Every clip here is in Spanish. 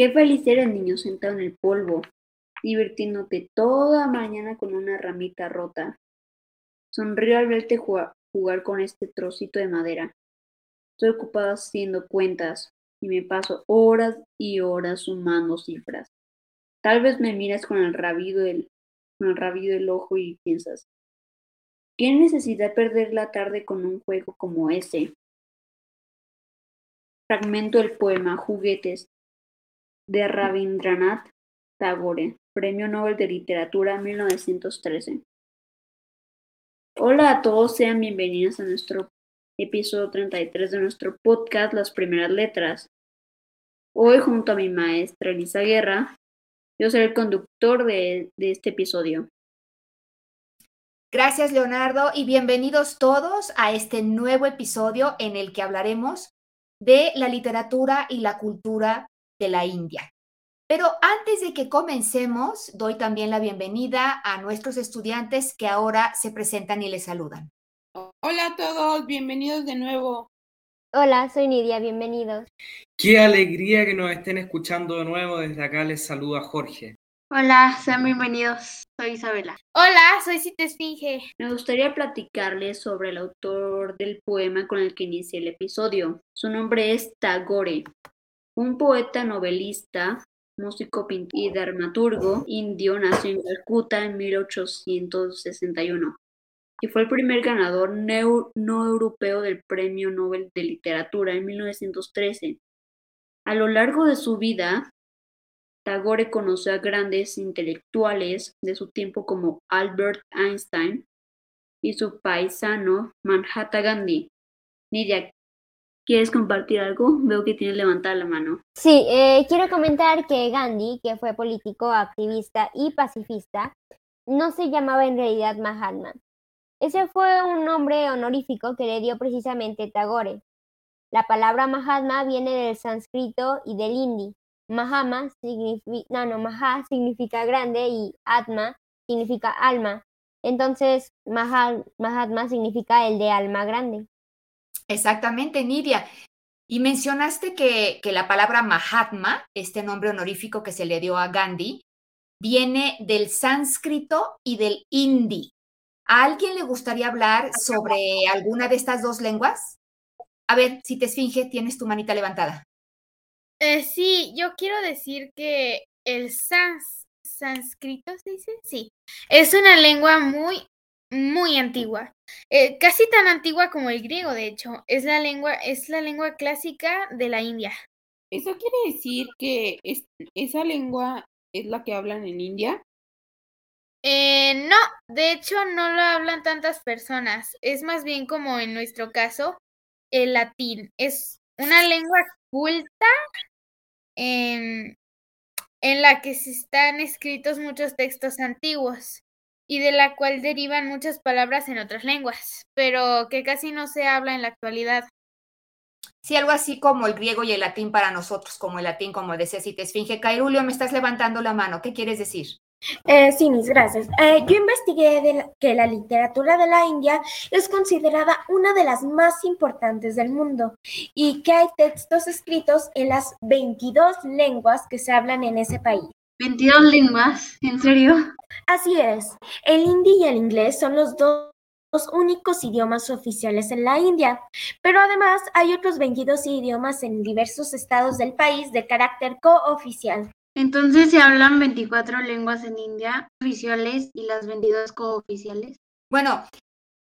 Qué feliz eres, niño, sentado en el polvo, divirtiéndote toda mañana con una ramita rota. Sonrío al verte jugar, jugar con este trocito de madera. Estoy ocupado haciendo cuentas y me paso horas y horas sumando cifras. Tal vez me miras con el rabido del, con el rabido del ojo y piensas, ¿qué necesidad perder la tarde con un juego como ese? Fragmento del poema Juguetes de Rabindranath Tagore, Premio Nobel de Literatura 1913. Hola a todos, sean bienvenidos a nuestro episodio 33 de nuestro podcast Las Primeras Letras. Hoy junto a mi maestra Elisa Guerra, yo seré el conductor de, de este episodio. Gracias Leonardo y bienvenidos todos a este nuevo episodio en el que hablaremos de la literatura y la cultura de la India. Pero antes de que comencemos, doy también la bienvenida a nuestros estudiantes que ahora se presentan y les saludan. Hola a todos, bienvenidos de nuevo. Hola, soy Nidia, bienvenidos. Qué alegría que nos estén escuchando de nuevo. Desde acá les saluda Jorge. Hola, sean bienvenidos. Soy Isabela. Hola, soy Cita Esfinge. Me gustaría platicarles sobre el autor del poema con el que inicié el episodio. Su nombre es Tagore, un poeta novelista, músico y dramaturgo indio, nació en Calcuta en 1861 y fue el primer ganador no europeo del Premio Nobel de Literatura en 1913. A lo largo de su vida, Tagore conoció a grandes intelectuales de su tiempo como Albert Einstein y su paisano Manhattan Gandhi. Nidia, ¿Quieres compartir algo? Veo que tienes levantada la mano. Sí, eh, quiero comentar que Gandhi, que fue político, activista y pacifista, no se llamaba en realidad Mahatma. Ese fue un nombre honorífico que le dio precisamente Tagore. La palabra Mahatma viene del sánscrito y del hindi. Mahama significa, no, no, Maha significa grande y Atma significa alma. Entonces, Mahatma significa el de alma grande. Exactamente, Nidia. Y mencionaste que, la palabra Mahatma, este nombre honorífico que se le dio a Gandhi, viene del sánscrito y del hindi. ¿A alguien le gustaría hablar sobre alguna de estas dos lenguas? A ver, si te esfinge, tienes tu manita levantada. Eh, sí, yo quiero decir que el sans, sánscrito, ¿se dice? Sí, es una lengua muy, muy antigua, eh, casi tan antigua como el griego, de hecho. Es la lengua, es la lengua clásica de la India. ¿Eso quiere decir que esa lengua es la que hablan en India? Eh, no, de hecho no lo hablan tantas personas. Es más bien como en nuestro caso, el latín. Es una lengua culta en, en la que se están escritos muchos textos antiguos y de la cual derivan muchas palabras en otras lenguas, pero que casi no se habla en la actualidad. Sí, algo así como el griego y el latín para nosotros, como el latín, como decía si te esfinge. Cairulio, me estás levantando la mano. ¿Qué quieres decir? Eh, sí, mis gracias. Eh, yo investigué que la literatura de la India es considerada una de las más importantes del mundo y que hay textos escritos en las 22 lenguas que se hablan en ese país. 22 lenguas, ¿en serio? Así es. El hindi y el inglés son los dos únicos idiomas oficiales en la India, pero además hay otros 22 idiomas en diversos estados del país de carácter cooficial. Entonces se hablan 24 lenguas en India oficiales y las 22 cooficiales. Bueno,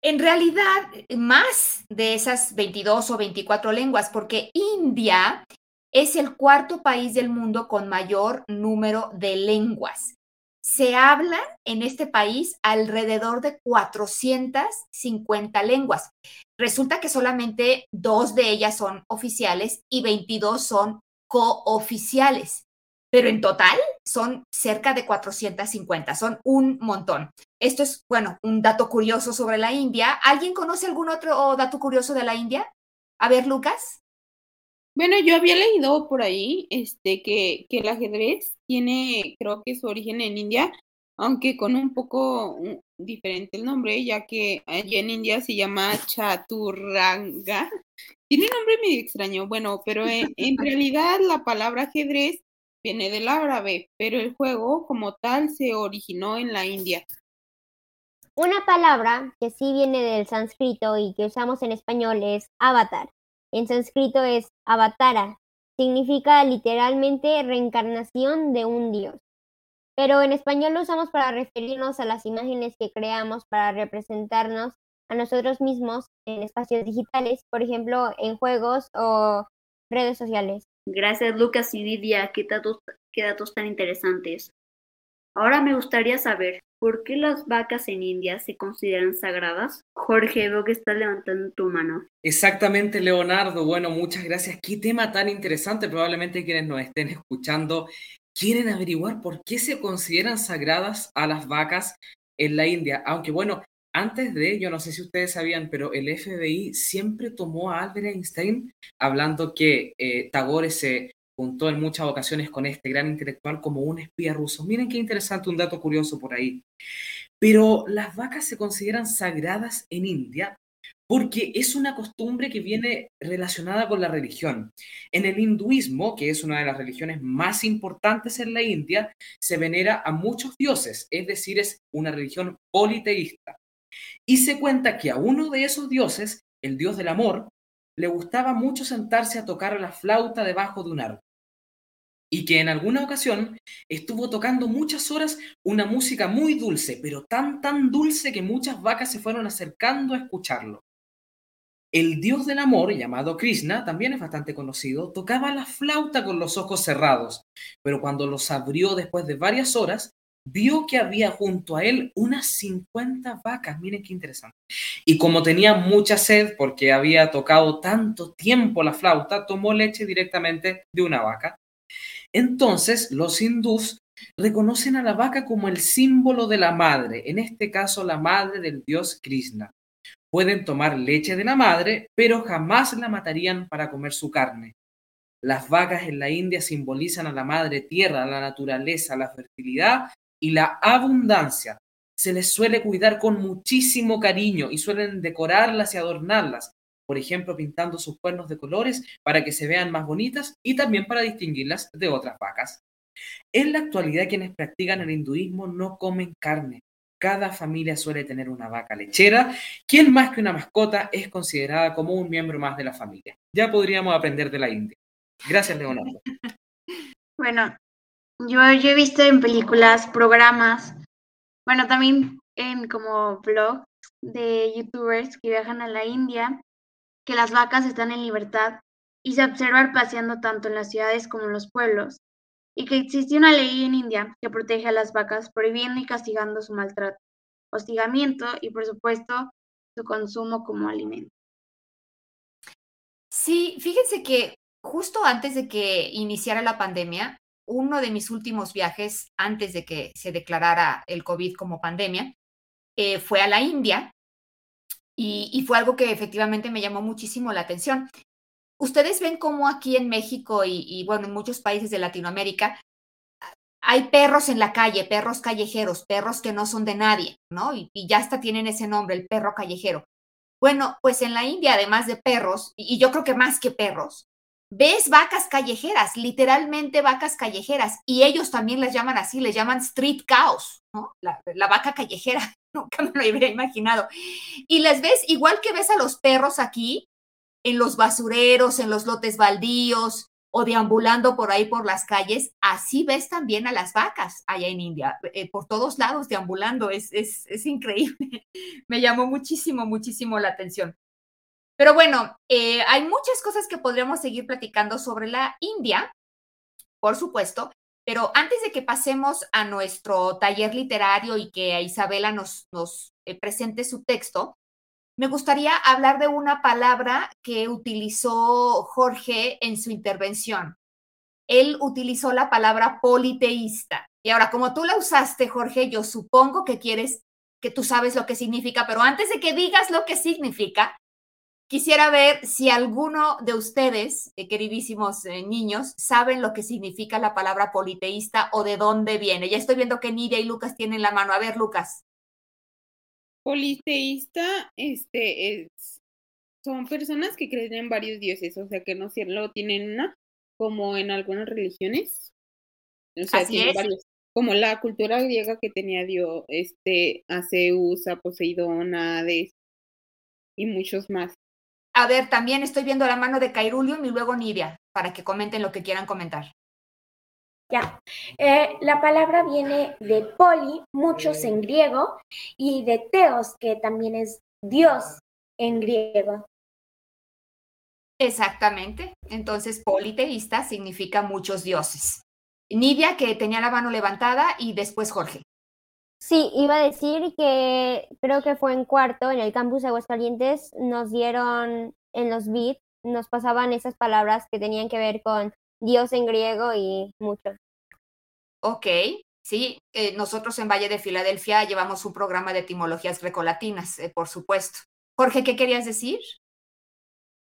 en realidad, más de esas 22 o 24 lenguas, porque India es el cuarto país del mundo con mayor número de lenguas. Se habla en este país alrededor de 450 lenguas. Resulta que solamente dos de ellas son oficiales y 22 son cooficiales pero en total son cerca de 450, son un montón. Esto es, bueno, un dato curioso sobre la India. ¿Alguien conoce algún otro dato curioso de la India? A ver, Lucas. Bueno, yo había leído por ahí este, que, que el ajedrez tiene, creo que su origen en India, aunque con un poco diferente el nombre, ya que allí en India se llama chaturanga. Tiene un nombre medio extraño, bueno, pero en, en realidad la palabra ajedrez viene del árabe, pero el juego como tal se originó en la India. Una palabra que sí viene del sánscrito y que usamos en español es avatar. En sánscrito es avatara. Significa literalmente reencarnación de un dios. Pero en español lo usamos para referirnos a las imágenes que creamos para representarnos a nosotros mismos en espacios digitales, por ejemplo, en juegos o redes sociales. Gracias Lucas y Lidia, qué datos, qué datos tan interesantes. Ahora me gustaría saber, ¿por qué las vacas en India se consideran sagradas? Jorge, veo que estás levantando tu mano. Exactamente, Leonardo. Bueno, muchas gracias. Qué tema tan interesante. Probablemente quienes nos estén escuchando quieren averiguar por qué se consideran sagradas a las vacas en la India. Aunque bueno, antes de, yo no sé si ustedes sabían, pero el FBI siempre tomó a Albert Einstein hablando que eh, Tagore se en muchas ocasiones con este gran intelectual como un espía ruso. Miren qué interesante un dato curioso por ahí. Pero las vacas se consideran sagradas en India porque es una costumbre que viene relacionada con la religión. En el hinduismo, que es una de las religiones más importantes en la India, se venera a muchos dioses, es decir, es una religión politeísta. Y se cuenta que a uno de esos dioses, el dios del amor, le gustaba mucho sentarse a tocar la flauta debajo de un árbol. Y que en alguna ocasión estuvo tocando muchas horas una música muy dulce, pero tan tan dulce que muchas vacas se fueron acercando a escucharlo. El dios del amor, llamado Krishna, también es bastante conocido, tocaba la flauta con los ojos cerrados, pero cuando los abrió después de varias horas, vio que había junto a él unas 50 vacas, miren qué interesante. Y como tenía mucha sed porque había tocado tanto tiempo la flauta, tomó leche directamente de una vaca. Entonces los hindús reconocen a la vaca como el símbolo de la madre, en este caso la madre del dios Krishna. Pueden tomar leche de la madre, pero jamás la matarían para comer su carne. Las vacas en la India simbolizan a la madre tierra, la naturaleza, la fertilidad y la abundancia. Se les suele cuidar con muchísimo cariño y suelen decorarlas y adornarlas, por ejemplo, pintando sus cuernos de colores para que se vean más bonitas y también para distinguirlas de otras vacas. En la actualidad, quienes practican el hinduismo no comen carne. Cada familia suele tener una vaca lechera, quien más que una mascota es considerada como un miembro más de la familia. Ya podríamos aprender de la India. Gracias, Leonardo. Bueno, yo, yo he visto en películas, programas, bueno, también en como blogs de youtubers que viajan a la India, que las vacas están en libertad y se observan paseando tanto en las ciudades como en los pueblos, y que existe una ley en India que protege a las vacas prohibiendo y castigando su maltrato, hostigamiento y por supuesto su consumo como alimento. Sí, fíjense que justo antes de que iniciara la pandemia, uno de mis últimos viajes antes de que se declarara el COVID como pandemia eh, fue a la India y, fue algo que efectivamente me llamó muchísimo la atención. Ustedes ven cómo aquí en México y, bueno, en muchos países de Latinoamérica hay perros en la calle, perros callejeros, perros que no son de nadie, ¿no? Y, y ya hasta tienen ese nombre, el perro callejero. Bueno, pues en la India, además de perros, y yo creo que más que perros, ves vacas callejeras, literalmente vacas callejeras, y ellos también les llaman así, les llaman street cows, ¿no? La, vaca callejera, nunca me lo hubiera imaginado. Y les ves igual que ves a los perros aquí, en los basureros, en los lotes baldíos, o deambulando por ahí por las calles, así ves también a las vacas allá en India, eh, por todos lados deambulando, es, es, es, increíble. Me llamó muchísimo, muchísimo la atención. Pero bueno, eh, hay muchas cosas que podríamos seguir platicando sobre la India, por supuesto, pero antes de que pasemos a nuestro taller literario y que Isabela nos, nos eh, presente su texto, me gustaría hablar de una palabra que utilizó Jorge en su intervención. Él utilizó la palabra politeísta. Y ahora, como tú la usaste, Jorge, yo supongo que quieres, que tú sabes lo que significa, pero antes de que digas lo que significa, quisiera ver si alguno de ustedes, eh, queridísimos eh, niños, saben lo que significa la palabra politeísta o de dónde viene. Ya estoy viendo que Nidia y Lucas tienen la mano. A ver, Lucas. Politeísta, este, es, son personas que creen en varios dioses, o sea, que no solo tienen una, como en algunas religiones. O sea, tienen varios, como la cultura griega que tenía Dios, este, a Zeus, a Poseidón, a Hades y muchos más. A ver, también estoy viendo la mano de Cairulium y luego Nidia, para que comenten lo que quieran comentar. Ya. Eh, la palabra viene de poli, muchos en griego, y de teos, que también es Dios en griego. Exactamente. Entonces, politeísta significa muchos dioses. Nidia, que tenía la mano levantada, y después Jorge. Sí, iba a decir que creo que fue en cuarto, en el campus de Aguascalientes, nos dieron en los beats, nos pasaban esas palabras que tenían que ver con Dios en griego y mucho. Ok, sí, eh, nosotros en Valle de Filadelfia llevamos un programa de etimologías grecolatinas, eh, por supuesto. Jorge, ¿qué querías decir?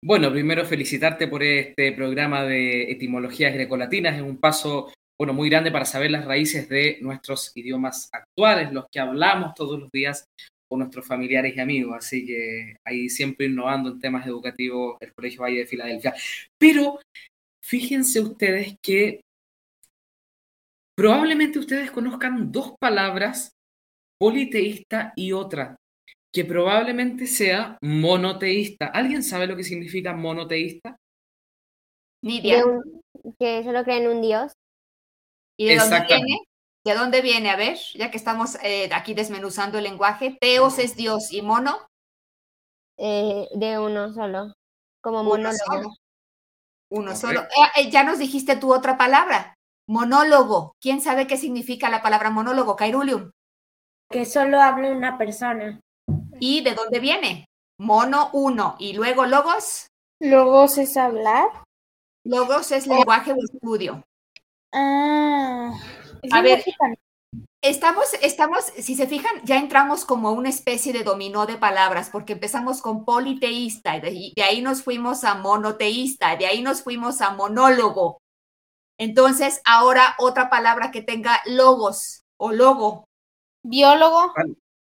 Bueno, primero felicitarte por este programa de etimologías grecolatinas. Es un paso bueno, muy grande para saber las raíces de nuestros idiomas actuales, los que hablamos todos los días con nuestros familiares y amigos. Así que ahí siempre innovando en temas educativos el Colegio Valle de Filadelfia. Pero fíjense ustedes que Probablemente ustedes conozcan dos palabras, politeísta y otra, que probablemente sea monoteísta. ¿Alguien sabe lo que significa monoteísta? Nidia. que solo creen en un Dios. ¿Y de dónde viene? ¿De dónde viene? A ver, ya que estamos eh, aquí desmenuzando el lenguaje, Teos es Dios y mono. Eh, de uno solo, como monólogo. Uno solo. Eh, ya nos dijiste tu otra palabra. Monólogo. ¿Quién sabe qué significa la palabra monólogo, Cairulium? Que solo habla una persona. ¿Y de dónde viene? Mono uno. ¿Y luego logos? Logos es hablar. Logos es lenguaje o estudio. Ah. A ver, estamos, estamos, si se fijan, ya entramos como una especie de dominó de palabras, porque empezamos con politeísta, y de ahí nos fuimos a monoteísta, de ahí nos fuimos a monólogo, entonces, ahora otra palabra que tenga logos o logo. Biólogo.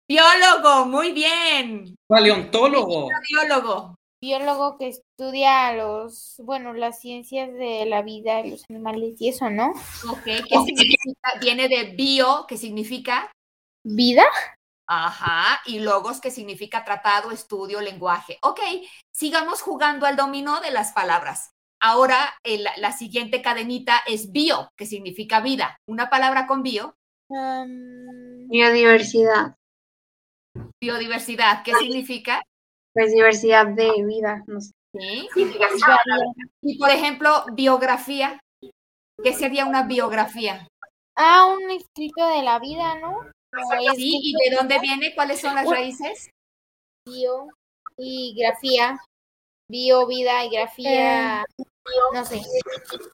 Biólogo, muy bien. Paleontólogo. Biólogo. Biólogo que estudia los, bueno, las ciencias de la vida de los animales y eso, ¿no? Ok, ¿qué significa? Viene de bio, que significa vida. Ajá, y logos que significa tratado, estudio, lenguaje. Ok, sigamos jugando al dominó de las palabras. Ahora la siguiente cadenita es bio, que significa vida. Una palabra con bio. biodiversidad. Biodiversidad, ¿qué significa? Pues diversidad de vida, no sé. ¿Sí? Y por ejemplo, biografía. ¿Qué sería una biografía? Ah, un escrito de la vida, ¿no? Sí, ¿y de dónde viene? ¿Cuáles son las raíces? Bio y grafía. Bio, vida y grafía. Eh, no sé.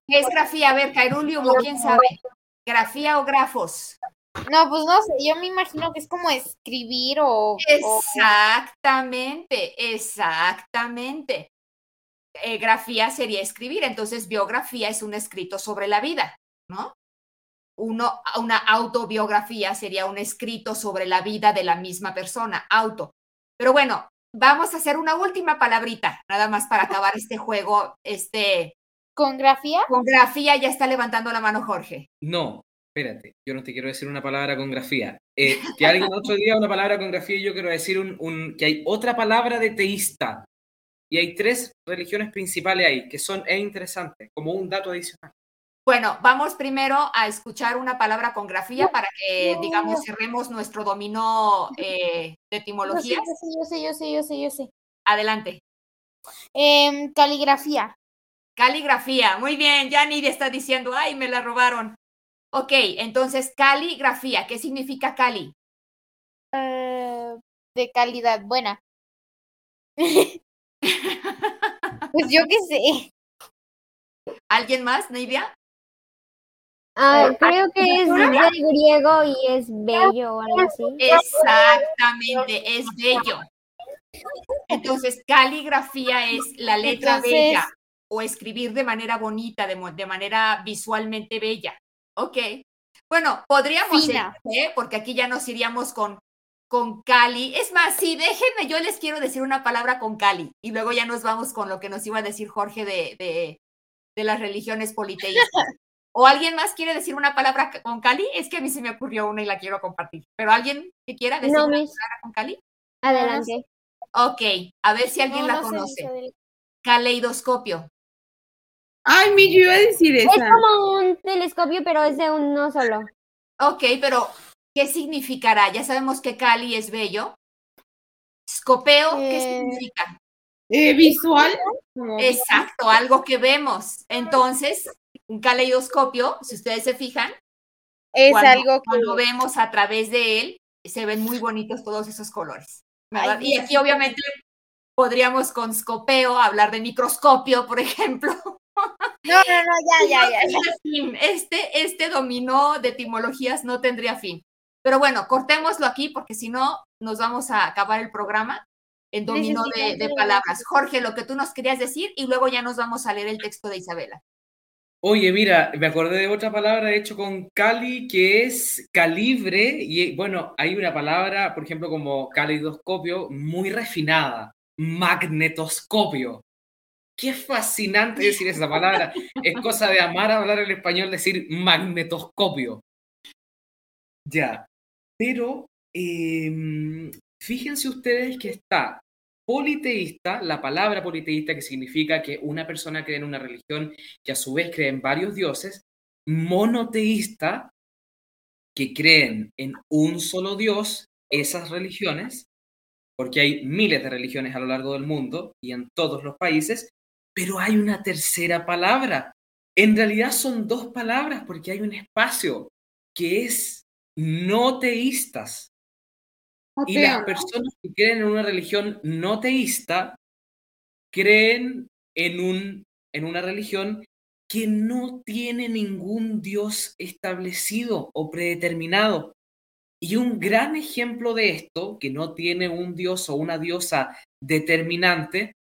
¿Qué es grafía? A ver, Cairulium, ¿quién sabe? ¿Grafía o grafos? No, pues no sé, yo me imagino que es como escribir o... Exactamente, exactamente. Eh, grafía sería escribir, entonces biografía es un escrito sobre la vida, ¿no? Uno, una autobiografía sería un escrito sobre la vida de la misma persona, auto. Pero bueno, vamos a hacer una última palabrita, nada más para acabar este juego, este... ¿Con grafía? Con grafía ya está levantando la mano Jorge. No, espérate, yo no te quiero decir una palabra con grafía. Eh, que alguien otro diga una palabra con grafía y yo quiero decir un, un, que hay otra palabra de teísta. Y hay tres religiones principales ahí, que son es interesante, como un dato adicional. Bueno, vamos primero a escuchar una palabra con grafía para que, digamos, cerremos nuestro dominó eh, de etimologías. Yo sé, yo sé, yo sé, yo sé, yo sé. Adelante. Em, caligrafía. Caligrafía. Muy bien, ya Nidia está diciendo, ay, me la robaron. Ok, entonces, caligrafía. ¿Qué significa cali? Eh, de calidad buena. pues yo qué sé. ¿Alguien más, Nidia? Ah, creo que es del griego y es bello o algo así. Exactamente, es bello. Entonces, caligrafía es la letra Entonces- bella o escribir de manera bonita, de manera visualmente bella. Ok. Bueno, podríamos, Fina. ¿eh? porque aquí ya nos iríamos con, con Cali. Es más, sí, déjenme, yo les quiero decir una palabra con Cali y luego ya nos vamos con lo que nos iba a decir Jorge de, de, de las religiones politeístas. ¿O alguien más quiere decir una palabra con Cali? Es que a mí se me ocurrió una y la quiero compartir. ¿Pero alguien que quiera decir No, una palabra con Cali? Adelante. Ok, a ver si alguien No, la no conoce. Caleidoscopio. Ay, mi, yo iba a decir Es esa. como un telescopio, pero es de uno solo. Ok, pero ¿qué significará? Ya sabemos que Cali es bello. Scopeo, ¿qué Eh, significa? Eh, visual. Exacto, algo que vemos. Entonces, un caleidoscopio, si ustedes se fijan, Es cuando, algo que. cuando vemos a través de él, se ven muy bonitos todos esos colores. y aquí obviamente podríamos con scopeo hablar de microscopio, por ejemplo. No, no, no, ya, ya, ya. ya. Este, este dominó de etimologías no tendría fin. Pero bueno, cortémoslo aquí porque si no nos vamos a acabar el programa en dominó de, de palabras. Jorge, lo que tú nos querías decir y luego ya nos vamos a leer el texto de Isabela. Oye, mira, me acordé de otra palabra de hecho con cali que es calibre y bueno, hay una palabra, por ejemplo, como caleidoscopio muy refinada, magnetoscopio. Qué fascinante decir esa palabra. Es cosa de amar hablar el español, decir magnetoscopio. Ya, pero em, fíjense ustedes que está politeísta, la palabra politeísta que significa que una persona cree en una religión que a su vez cree en varios dioses, monoteísta, que creen en un solo dios, esas religiones, porque hay miles de religiones a lo largo del mundo y en todos los países, pero hay una tercera palabra. En realidad son dos palabras porque hay un espacio que es no teístas. Y ateo, las personas que creen en una religión no teísta creen en, un, en una religión que no tiene ningún Dios establecido o predeterminado. Y un gran ejemplo de esto, que no tiene un Dios o una diosa determinante,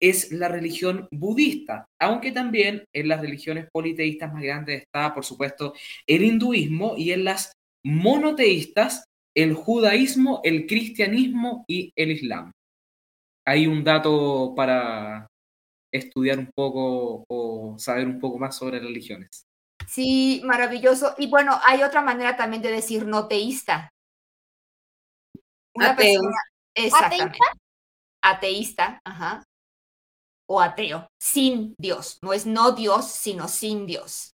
es la religión budista, aunque también en las religiones politeístas más grandes está, por supuesto, el hinduismo y en las monoteístas el judaísmo, el cristianismo y el islam. Hay un dato para estudiar un poco o saber un poco más sobre religiones. Sí, maravilloso. Y bueno, hay otra manera también de decir no teísta. Una Ateo. persona, exactamente. Ateísta, ajá. O ateo, sin Dios. No es no Dios, sino sin Dios.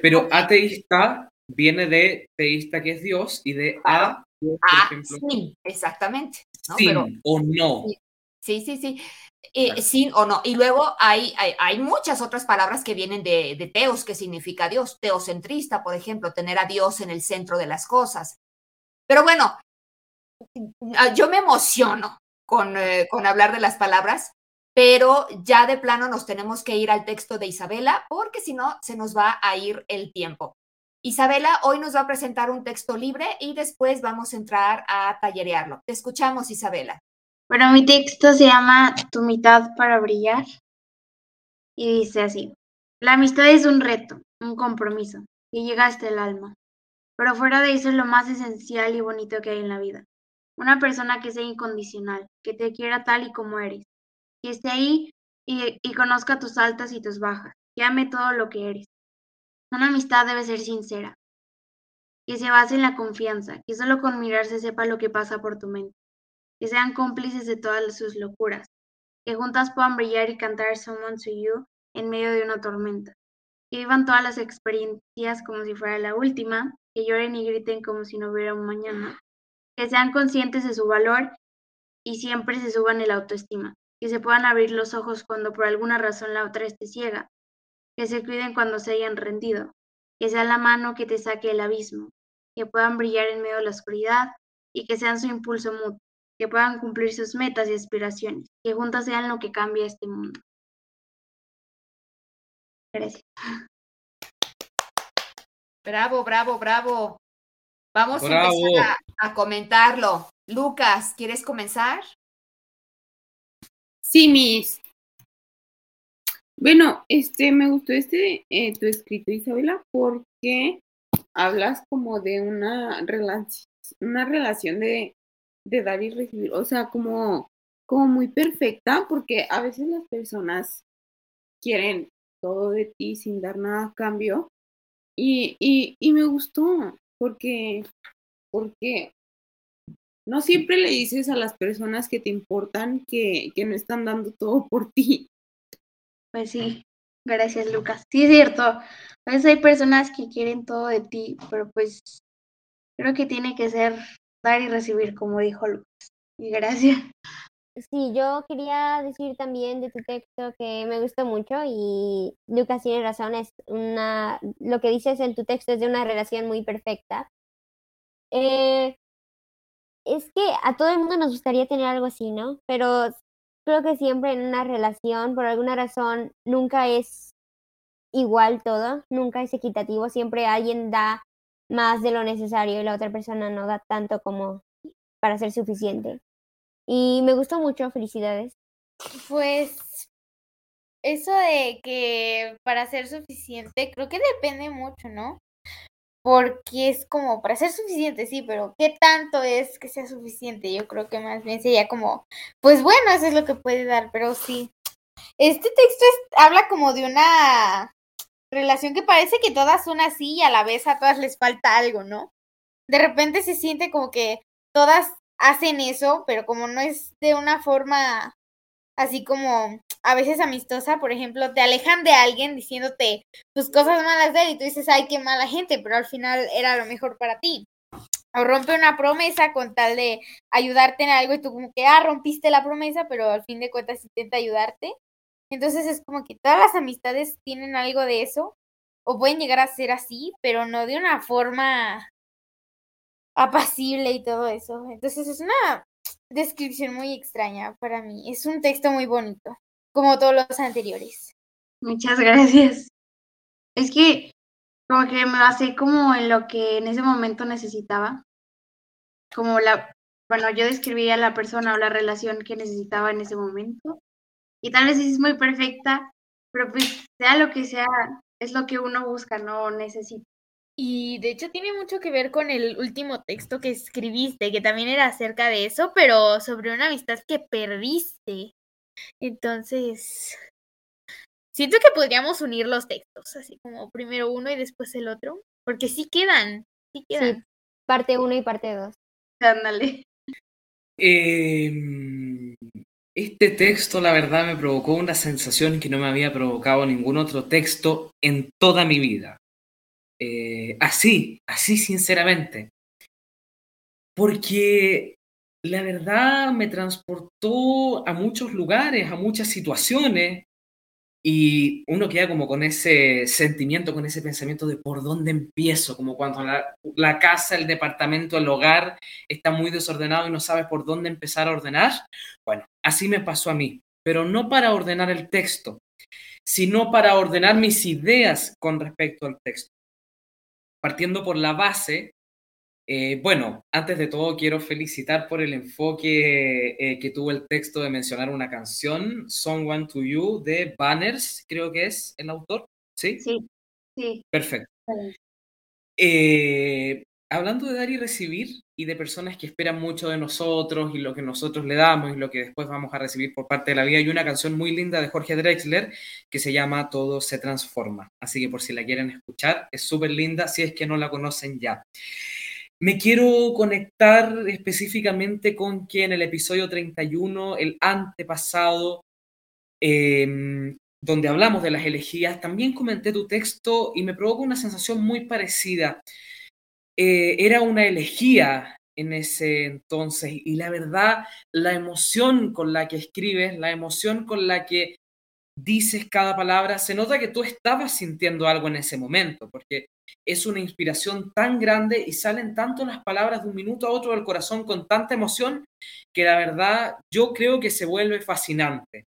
Pero ateísta viene de teísta que es Dios y de a, por Ah, ejemplo, sin, exactamente. ¿no? sin Pero o no. Sí, sí, sí. Eh, Claro. sin o no. Y luego hay, hay, hay muchas otras palabras que vienen de, de teos, que significa Dios. Teocentrista, por ejemplo, tener a Dios en el centro de las cosas. Pero bueno, yo me emociono con, eh, con hablar de las palabras, pero ya de plano nos tenemos que ir al texto de Isabela, porque si no, se nos va a ir el tiempo. Isabela hoy nos va a presentar un texto libre y después vamos a entrar a tallerearlo. Te escuchamos, Isabela. Bueno, mi texto se llama Tu mitad para brillar y dice así. La amistad es un reto, un compromiso, que llega hasta el alma. Pero fuera de eso es lo más esencial y bonito que hay en la vida. Una persona que sea incondicional, que te quiera tal y como eres, que esté ahí y, y conozca tus altas y tus bajas, que ame todo lo que eres. Una amistad debe ser sincera, que se base en la confianza, que solo con mirarse sepa lo que pasa por tu mente. Que sean cómplices de todas sus locuras, que juntas puedan brillar y cantar Someone to You en medio de una tormenta. Que vivan todas las experiencias como si fuera la última, que lloren y griten como si no hubiera un mañana, que sean conscientes de su valor y siempre se suban el autoestima, que se puedan abrir los ojos cuando por alguna razón la otra esté ciega, que se cuiden cuando se hayan rendido, que sea la mano que te saque del abismo, que puedan brillar en medio de la oscuridad y que sean su impulso mutuo, que puedan cumplir sus metas y aspiraciones, que juntas sean lo que cambia este mundo. Gracias. Bravo, bravo, bravo. Vamos a empezar a, a comentarlo. Lucas, ¿quieres comenzar? Sí, Miss. Bueno, este, me gustó este, eh, tu escrito, Isabela, porque hablas como de una relación, una relación de, de dar y recibir, o sea, como, como muy perfecta, porque a veces las personas quieren todo de ti sin dar nada a cambio, y, y, y me gustó, porque, porque no siempre le dices a las personas que te importan que, que no están dando todo por ti. Pues sí, gracias Lucas. Sí es cierto, a veces hay personas que quieren todo de ti, pero pues creo que tiene que ser dar y recibir, como dijo Lucas. Y gracias. Sí, yo quería decir también de tu texto que me gustó mucho y Lucas tiene razón, es una, lo que dices en tu texto es de una relación muy perfecta. Eh, es que a todo el mundo nos gustaría tener algo así, ¿no? Pero creo que siempre en una relación, por alguna razón, nunca es igual todo, nunca es equitativo, siempre alguien da más de lo necesario y la otra persona no da tanto como para ser suficiente. Y me gustó mucho, felicidades. Pues eso de que para ser suficiente, creo que depende mucho, ¿no? Porque es como para ser suficiente, sí, pero ¿qué tanto es que sea suficiente? Yo creo que más bien sería como, pues bueno, eso es lo que puede dar, pero sí. Este texto habla como de una relación que parece que todas son así y a la vez a todas les falta algo, ¿no? De repente se siente como que todas hacen eso, pero como no es de una forma así como a veces amistosa, por ejemplo, te alejan de alguien diciéndote tus cosas malas de él y tú dices, ay, qué mala gente, pero al final era lo mejor para ti. O rompe una promesa con tal de ayudarte en algo y tú como que, ah, rompiste la promesa, pero al fin de cuentas intenta ayudarte. Entonces es como que todas las amistades tienen algo de eso, o pueden llegar a ser así, pero no de una forma apacible y todo eso. Entonces es una descripción muy extraña para mí. Es un texto muy bonito, como todos los anteriores. Muchas gracias. Es que como que me basé como en lo que en ese momento necesitaba. Como la, bueno, yo describía la persona o la relación que necesitaba en ese momento. Y tal vez es muy perfecta, pero pues sea lo que sea, es lo que uno busca, no necesita. Y de hecho tiene mucho que ver con el último texto que escribiste, que también era acerca de eso, pero sobre una amistad que perdiste. Entonces, siento que podríamos unir los textos, así como primero uno y después el otro, porque sí quedan, sí quedan. Sí, parte 1 y parte 2. Ándale. Eh, este texto, la verdad, me provocó una sensación que no me había provocado ningún otro texto en toda mi vida. Eh, así, así sinceramente. Porque la verdad me transportó a muchos lugares, a muchas situaciones, y uno queda como con ese sentimiento, con ese pensamiento de por dónde empiezo, como cuando la, la casa, el departamento, el hogar está muy desordenado y no sabes por dónde empezar a ordenar. Bueno, así me pasó a mí, pero no para ordenar el texto, sino para ordenar mis ideas con respecto al texto. Partiendo por la base, eh, bueno, antes de todo quiero felicitar por el enfoque eh, que tuvo el texto de mencionar una canción, Someone to You, de Banners, creo que es el autor, ¿sí? Sí, sí. Perfecto. Eh, hablando de dar y recibir y de personas que esperan mucho de nosotros y lo que nosotros le damos y lo que después vamos a recibir por parte de la vida, hay una canción muy linda de Jorge Drexler que se llama Todo se transforma. Así que por si la quieren escuchar, es súper linda si es que no la conocen ya. Me quiero conectar específicamente con que en el episodio 31, el antepasado, em, donde hablamos de las elegías, también comenté tu texto y me provocó una sensación muy parecida. Eh, era una elegía en ese entonces y la verdad, la emoción con la que escribes, la emoción con la que dices cada palabra, se nota que tú estabas sintiendo algo en ese momento, porque es una inspiración tan grande y salen tanto las palabras de un minuto a otro del corazón con tanta emoción que la verdad yo creo que se vuelve fascinante.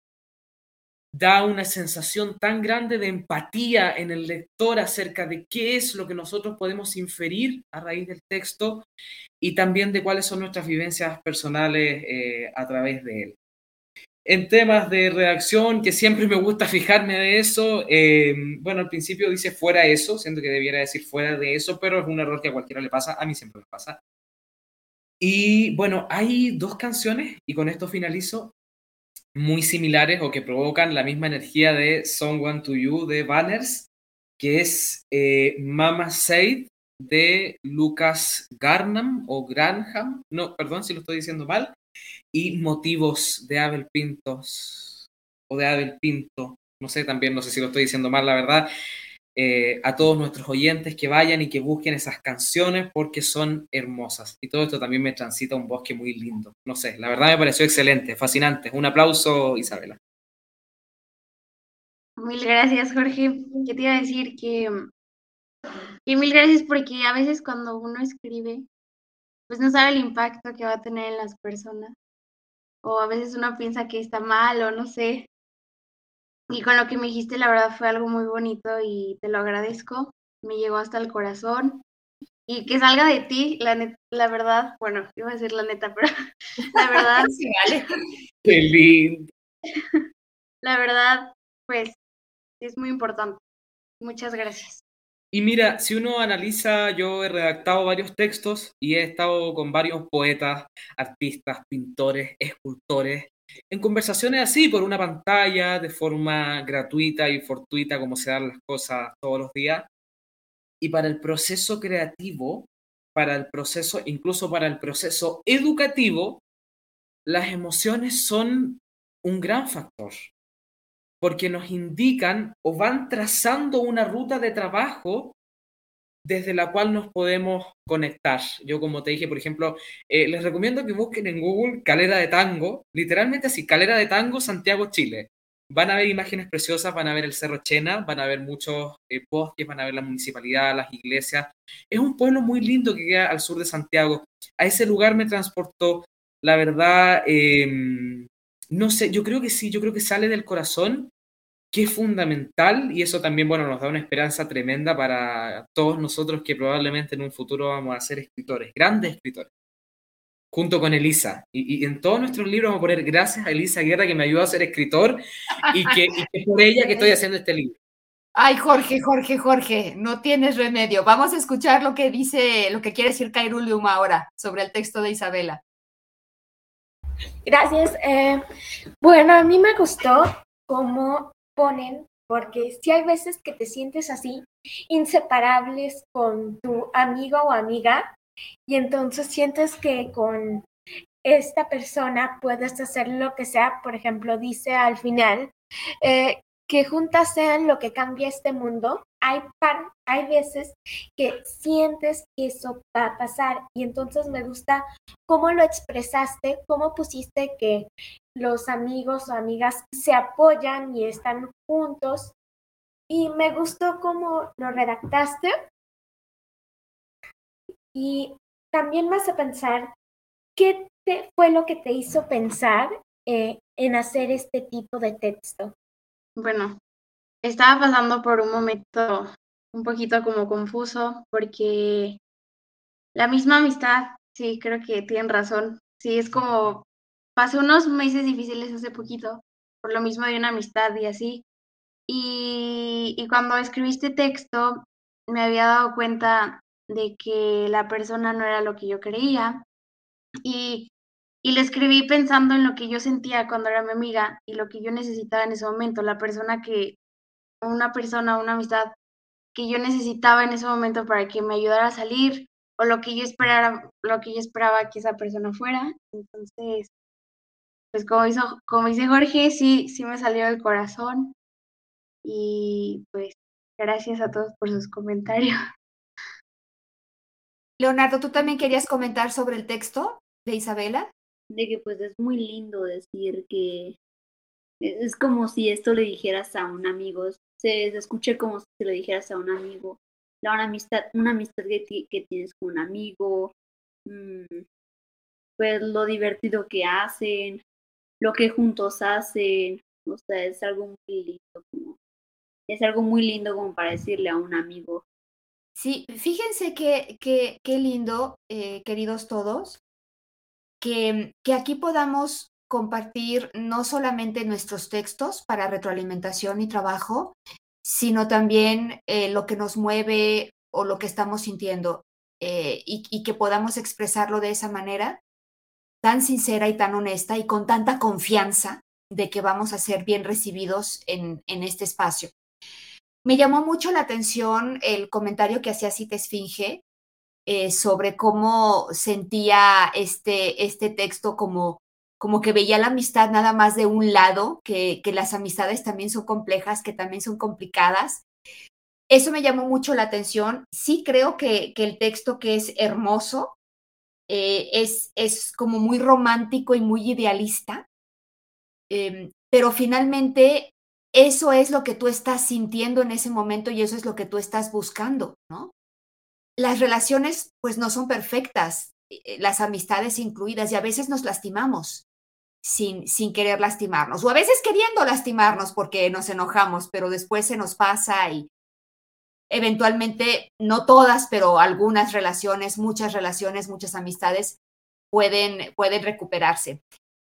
Da una sensación tan grande de empatía en el lector acerca de qué es lo que nosotros podemos inferir a raíz del texto y también de cuáles son nuestras vivencias personales eh, a través de él en temas de redacción, que siempre me gusta fijarme de eso. Eh, bueno, al principio dice fuera eso, siento que debiera decir fuera de eso, pero es un error que a cualquiera le pasa, a mí siempre me pasa. Y bueno, hay dos canciones, y con esto finalizo, muy similares o que provocan la misma energía de Someone to You de Banners, que es eh, Mama Said de Lucas Garnham o Granham, no, perdón si lo estoy diciendo mal, y motivos de Abel Pintos o de Abel Pinto, no sé también, no sé si lo estoy diciendo mal, la verdad, eh, a todos nuestros oyentes que vayan y que busquen esas canciones porque son hermosas. Y todo esto también me transita un bosque muy lindo. No sé, la verdad me pareció excelente, fascinante. Un aplauso, Isabela. Mil gracias, Jorge. Yo te iba a decir que, que mil gracias porque a veces cuando uno escribe, pues no sabe el impacto que va a tener en las personas. O a veces uno piensa que está mal o no sé. Y con lo que me dijiste, la verdad fue algo muy bonito y te lo agradezco. Me llegó hasta el corazón. Y que salga de ti, la, la verdad, bueno, iba a decir la neta, pero la verdad. Sí, vale. Qué lindo. La verdad, pues, es muy importante. Muchas gracias. Y mira, si uno analiza, yo he redactado varios textos y he estado con varios poetas, artistas, pintores, escultores, en conversaciones así, por una pantalla, de forma gratuita y fortuita, como se dan las cosas todos los días. Y para el proceso creativo, para el proceso, incluso para el proceso educativo, las emociones son un gran factor porque nos indican o van trazando una ruta de trabajo desde la cual nos podemos conectar. Yo, como te dije, por ejemplo, eh, les recomiendo que busquen en Google Calera de Tango, literalmente así, Calera de Tango, Santiago, Chile. Van a ver imágenes preciosas, van a ver el Cerro Chena, van a ver muchos eh, bosques, van a ver la municipalidad, las iglesias. Es un pueblo muy lindo que queda al sur de Santiago. A ese lugar me transportó, la verdad, em, no sé, yo creo que sí, yo creo que sale del corazón que es fundamental y eso también, bueno, nos da una esperanza tremenda para todos nosotros que probablemente en un futuro vamos a ser escritores, grandes escritores, junto con Elisa. Y, en todos nuestros libros vamos a poner gracias a Elisa Guerra que me ayudó a ser escritor y que, y por ella que estoy haciendo este libro. Ay, Jorge, Jorge, Jorge, no tienes remedio. Vamos a escuchar lo que dice, lo que quiere decir Cairulium ahora sobre el texto de Isabela. Gracias. Eh, bueno, a mí me gustó cómo ponen, porque si hay veces que te sientes así, inseparables con tu amigo o amiga, y entonces sientes que con esta persona puedes hacer lo que sea, por ejemplo, dice al final, eh, que juntas sean lo que cambia este mundo, hay, hay veces que sientes que eso va a pasar y entonces me gusta cómo lo expresaste, cómo pusiste que los amigos o amigas se apoyan y están juntos y me gustó cómo lo redactaste y también me hace pensar qué te, fue lo que te hizo pensar eh, en hacer este tipo de texto. Bueno, estaba pasando por un momento un poquito como confuso porque la misma amistad, sí, creo que tienen razón. Sí, es como, pasé unos meses difíciles hace poquito, por lo mismo de una amistad y así. Y, y cuando escribí este texto, me había dado cuenta de que la persona no era lo que yo creía. Y, y le escribí pensando en lo que yo sentía cuando era mi amiga y lo que yo necesitaba en ese momento, la persona que una persona, una amistad que yo necesitaba en ese momento para que me ayudara a salir o lo que yo esperara, lo que yo esperaba que esa persona fuera. Entonces, pues como, hizo, como dice Jorge, sí, sí me salió del corazón. Y pues gracias a todos por sus comentarios. Leonardo, ¿tú también querías comentar sobre el texto de Isabela? De que pues es muy lindo decir que es como si esto le dijeras a un amigo, se, escuche como si le dijeras a un amigo, la una amistad, una amistad que, que tienes con un amigo, mm, pues lo divertido que hacen, lo que juntos hacen, o sea, es algo muy lindo, como, es algo muy lindo como para decirle a un amigo. Sí, fíjense que, que, qué lindo, eh, queridos todos, que, que aquí podamos compartir no solamente nuestros textos para retroalimentación y trabajo, sino también eh, lo que nos mueve o lo que estamos sintiendo eh, y, que podamos expresarlo de esa manera tan sincera y tan honesta y con tanta confianza de que vamos a ser bien recibidos en, en este espacio. Me llamó mucho la atención el comentario que hacía Cita Esfinge eh, sobre cómo sentía este, este texto como, como que veía la amistad nada más de un lado, que, que las amistades también son complejas, que también son complicadas. Eso me llamó mucho la atención. Sí creo que, que el texto que es hermoso, eh, es, es como muy romántico y muy idealista, eh, pero finalmente eso es lo que tú estás sintiendo en ese momento y eso es lo que tú estás buscando, ¿no? Las relaciones pues no son perfectas, las amistades incluidas y a veces nos lastimamos sin, sin querer lastimarnos o a veces queriendo lastimarnos porque nos enojamos, pero después se nos pasa y eventualmente, no todas, pero algunas relaciones, muchas relaciones, muchas amistades pueden, pueden recuperarse.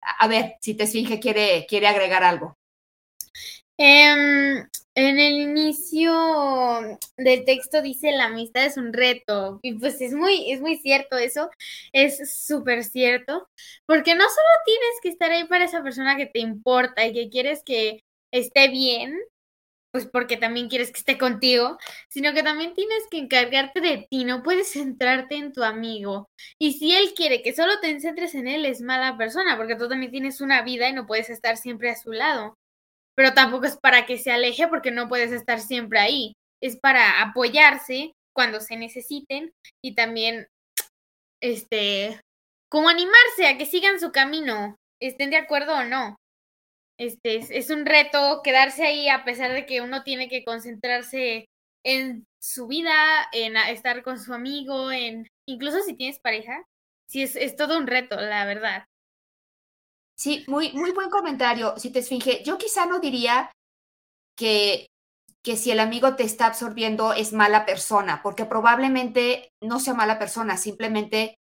A ver, si te esfinge quiere, quiere agregar algo. Um, en el inicio del texto dice la amistad es un reto y pues es muy, es muy cierto eso, es súper cierto, porque no solo tienes que estar ahí para esa persona que te importa y que quieres que esté bien, pues porque también quieres que esté contigo, sino que también tienes que encargarte de ti, no puedes centrarte en tu amigo. Y si él quiere que solo te centres en él, es mala persona, porque tú también tienes una vida y no puedes estar siempre a su lado pero tampoco es para que se aleje porque no puedes estar siempre ahí. Es para apoyarse cuando se necesiten y también, este, como animarse a que sigan su camino, estén de acuerdo o no. Este, es, es un reto quedarse ahí a pesar de que uno tiene que concentrarse en su vida, en estar con su amigo, en incluso si tienes pareja, sí es, es todo un reto, la verdad. Sí, muy, muy buen comentario, si te esfinge. Yo quizá no diría que, que si el amigo te está absorbiendo es mala persona, porque probablemente no sea mala persona, simplemente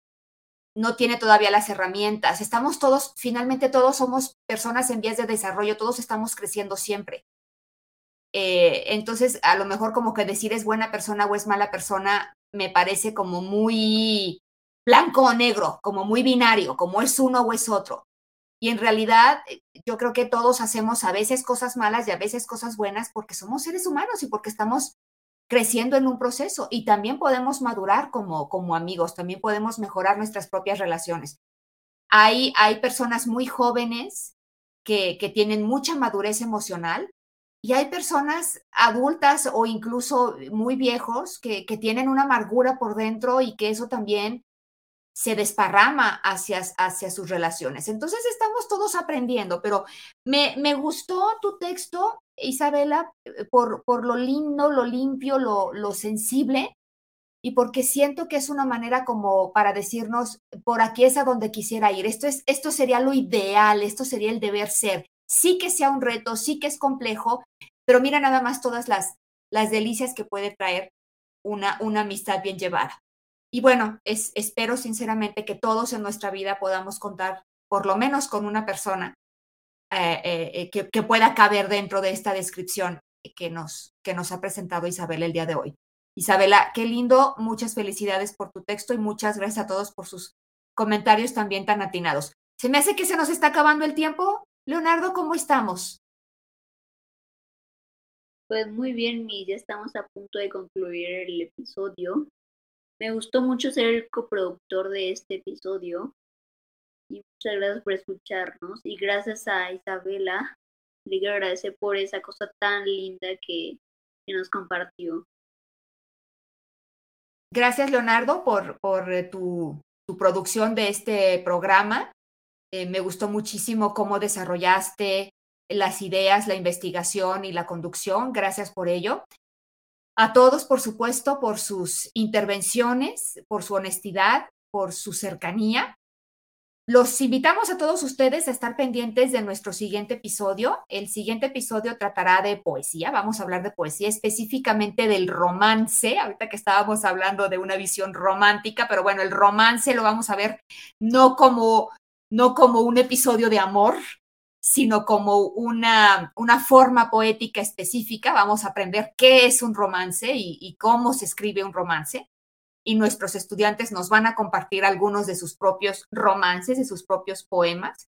no tiene todavía las herramientas. Estamos todos, finalmente todos somos personas en vías de desarrollo, todos estamos creciendo siempre. Eh, entonces, a lo mejor como que decir es buena persona o es mala persona me parece como muy blanco o negro, como muy binario, como es uno o es otro. Y en realidad eh, yo creo que todos hacemos a veces cosas malas y a veces cosas buenas porque somos seres humanos y porque estamos creciendo en un proceso y también podemos madurar como, como amigos, también podemos mejorar nuestras propias relaciones. Hay, hay personas muy jóvenes que, que tienen mucha madurez emocional y hay personas adultas o incluso muy viejos que, que tienen una amargura por dentro y que eso también se desparrama hacia, hacia sus relaciones. Entonces estamos todos aprendiendo, pero me, me gustó tu texto, Isabela, eh, por, por lo lindo, lo limpio, lo, lo sensible y porque siento que es una manera como para decirnos, por aquí es a donde quisiera ir, esto, es, esto sería lo ideal, esto sería el deber ser. Sí que sea un reto, sí que es complejo, pero mira nada más todas las, las delicias que puede traer una, una amistad bien llevada. Y bueno, es, espero sinceramente que todos en nuestra vida podamos contar por lo menos con una persona eh, eh, que, que, pueda caber dentro de esta descripción que nos, que nos ha presentado Isabel el día de hoy. Isabela, qué lindo, muchas felicidades por tu texto y muchas gracias a todos por sus comentarios también tan atinados. Se me hace que se nos está acabando el tiempo. Leonardo, ¿cómo estamos? Pues muy bien, ya estamos a punto de concluir el episodio. Me gustó mucho ser el coproductor de este episodio. Y muchas gracias por escucharnos. Y gracias a Isabela, le quiero agradecer por esa cosa tan linda que, nos compartió. Gracias, Leonardo, por, eh, tu, tu, producción de este programa. Eh, me gustó muchísimo cómo desarrollaste las ideas, la investigación y la conducción. Gracias por ello. A todos, por supuesto, por sus intervenciones, por su honestidad, por su cercanía. Los invitamos a todos ustedes a estar pendientes de nuestro siguiente episodio. El siguiente episodio tratará de poesía. Vamos a hablar de poesía, específicamente del romance. Ahorita que estábamos hablando de una visión romántica, pero bueno, el romance lo vamos a ver no como, no como un episodio de amor, sino como una, una forma poética específica. Vamos a aprender qué es un romance y, y cómo se escribe un romance y nuestros estudiantes nos van a compartir algunos de sus propios romances, de sus propios poemas.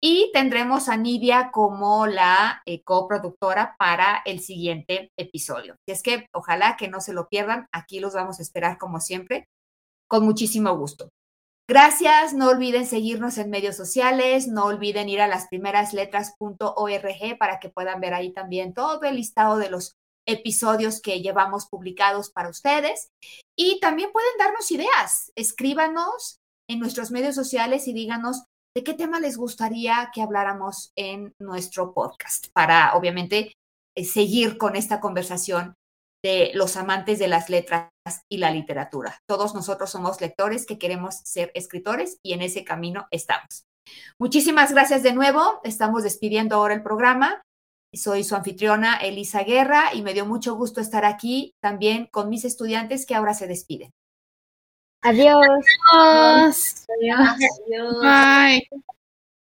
Y tendremos a Nidia como la eh, coproductora para el siguiente episodio. es que ojalá que no se lo pierdan. Aquí los vamos a esperar como siempre, con muchísimo gusto. Gracias, no olviden seguirnos en medios sociales, no olviden ir a las primeras letras.org para que puedan ver ahí también todo el listado de los episodios que llevamos publicados para ustedes. Y también pueden darnos ideas, escríbanos en nuestros medios sociales y díganos de qué tema les gustaría que habláramos en nuestro podcast para, obviamente, eh, seguir con esta conversación de los amantes de las letras y la literatura. Todos nosotros somos lectores que queremos ser escritores y en ese camino estamos. Muchísimas gracias de nuevo. Estamos despidiendo ahora el programa. Soy su anfitriona Elisa Guerra y me dio mucho gusto estar aquí también con mis estudiantes que ahora se despiden. Adiós. Adiós. Adiós. Bye.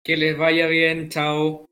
Que les vaya bien, chao.